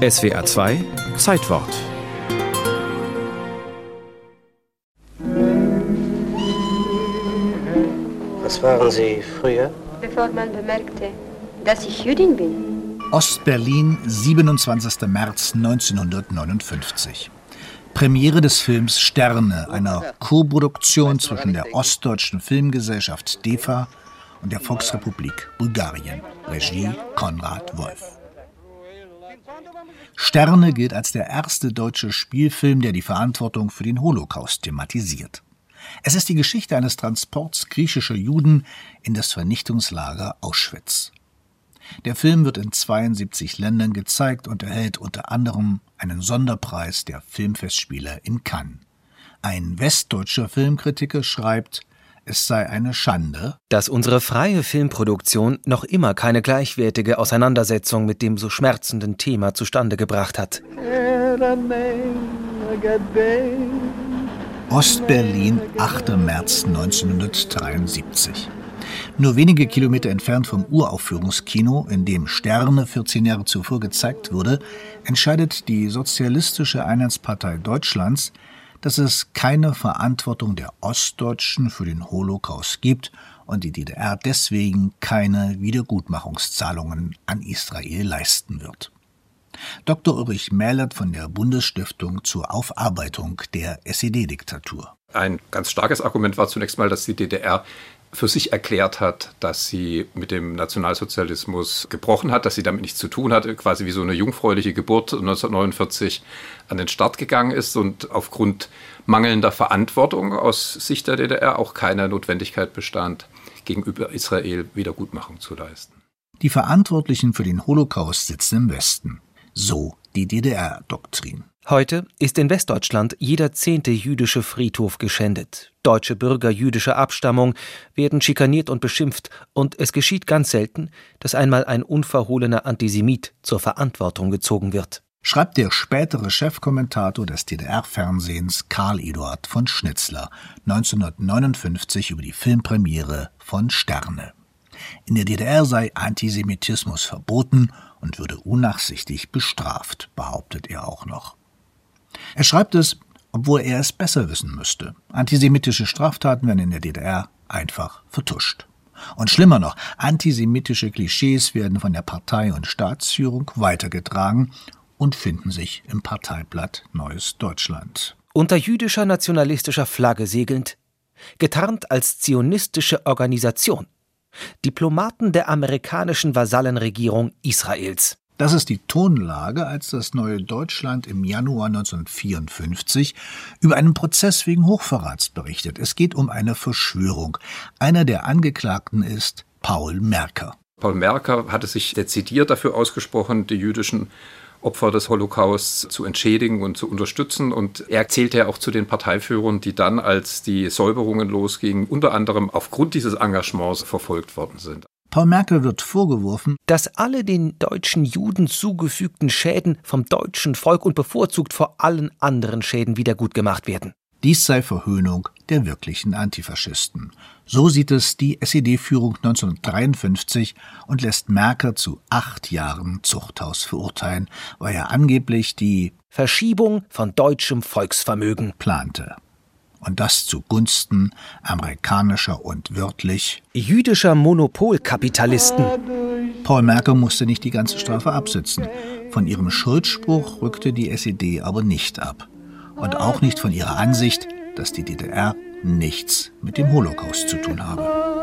SWR 2 Zeitwort. Was waren Sie früher? Bevor man bemerkte, dass ich Jüdin bin. Ostberlin, 27. März 1959. Premiere des Films Sterne, einer Koproduktion zwischen der Ostdeutschen Filmgesellschaft DEFA und der Volksrepublik Bulgarien. Regie Konrad Wolf. Sterne gilt als der erste deutsche Spielfilm, der die Verantwortung für den Holocaust thematisiert. Es ist die Geschichte eines Transports griechischer Juden in das Vernichtungslager Auschwitz. Der Film wird in 72 Ländern gezeigt und erhält unter anderem einen Sonderpreis der Filmfestspiele in Cannes. Ein westdeutscher Filmkritiker schreibt, es sei eine Schande, dass unsere freie Filmproduktion noch immer keine gleichwertige Auseinandersetzung mit dem so schmerzenden Thema zustande gebracht hat. Ostberlin, 8. März 1973. Nur wenige Kilometer entfernt vom Uraufführungskino, in dem Sterne 14 Jahre zuvor gezeigt wurde, entscheidet die Sozialistische Einheitspartei Deutschlands, dass es keine Verantwortung der Ostdeutschen für den Holocaust gibt und die DDR deswegen keine Wiedergutmachungszahlungen an Israel leisten wird. Dr. Ulrich Mählert von der Bundesstiftung zur Aufarbeitung der SED-Diktatur. Ein ganz starkes Argument war zunächst mal, dass die DDR für sich erklärt hat, dass sie mit dem Nationalsozialismus gebrochen hat, dass sie damit nichts zu tun hatte, quasi wie so eine jungfräuliche Geburt 1949 an den Start gegangen ist und aufgrund mangelnder Verantwortung aus Sicht der DDR auch keine Notwendigkeit bestand, gegenüber Israel Wiedergutmachung zu leisten. Die Verantwortlichen für den Holocaust sitzen im Westen. So die DDR-Doktrin. Heute ist in Westdeutschland jeder zehnte jüdische Friedhof geschändet. Deutsche Bürger jüdischer Abstammung werden schikaniert und beschimpft, und es geschieht ganz selten, dass einmal ein unverhohlener Antisemit zur Verantwortung gezogen wird. Schreibt der spätere Chefkommentator des DDR-Fernsehens Karl Eduard von Schnitzler 1959 über die Filmpremiere von Sterne. In der DDR sei Antisemitismus verboten und würde unnachsichtig bestraft, behauptet er auch noch. Er schreibt es, obwohl er es besser wissen müsste. Antisemitische Straftaten werden in der DDR einfach vertuscht. Und schlimmer noch, antisemitische Klischees werden von der Partei und Staatsführung weitergetragen und finden sich im Parteiblatt Neues Deutschland. Unter jüdischer nationalistischer Flagge segelnd, getarnt als zionistische Organisation, Diplomaten der amerikanischen Vasallenregierung Israels. Das ist die Tonlage, als das neue Deutschland im Januar 1954 über einen Prozess wegen Hochverrats berichtet. Es geht um eine Verschwörung. Einer der Angeklagten ist Paul Merker. Paul Merker hatte sich dezidiert dafür ausgesprochen, die jüdischen Opfer des Holocausts zu entschädigen und zu unterstützen. Und er zählte ja auch zu den Parteiführern, die dann, als die Säuberungen losgingen, unter anderem aufgrund dieses Engagements verfolgt worden sind. Paul Merkel wird vorgeworfen, dass alle den deutschen Juden zugefügten Schäden vom deutschen Volk und bevorzugt vor allen anderen Schäden wiedergutgemacht werden. Dies sei Verhöhnung der wirklichen Antifaschisten. So sieht es die SED-Führung 1953 und lässt Merkel zu acht Jahren Zuchthaus verurteilen, weil er angeblich die Verschiebung von deutschem Volksvermögen plante und das zugunsten amerikanischer und wörtlich jüdischer Monopolkapitalisten. Paul Merkel musste nicht die ganze Strafe absitzen. Von ihrem Schuldspruch rückte die SED aber nicht ab. Und auch nicht von ihrer Ansicht, dass die DDR nichts mit dem Holocaust zu tun habe.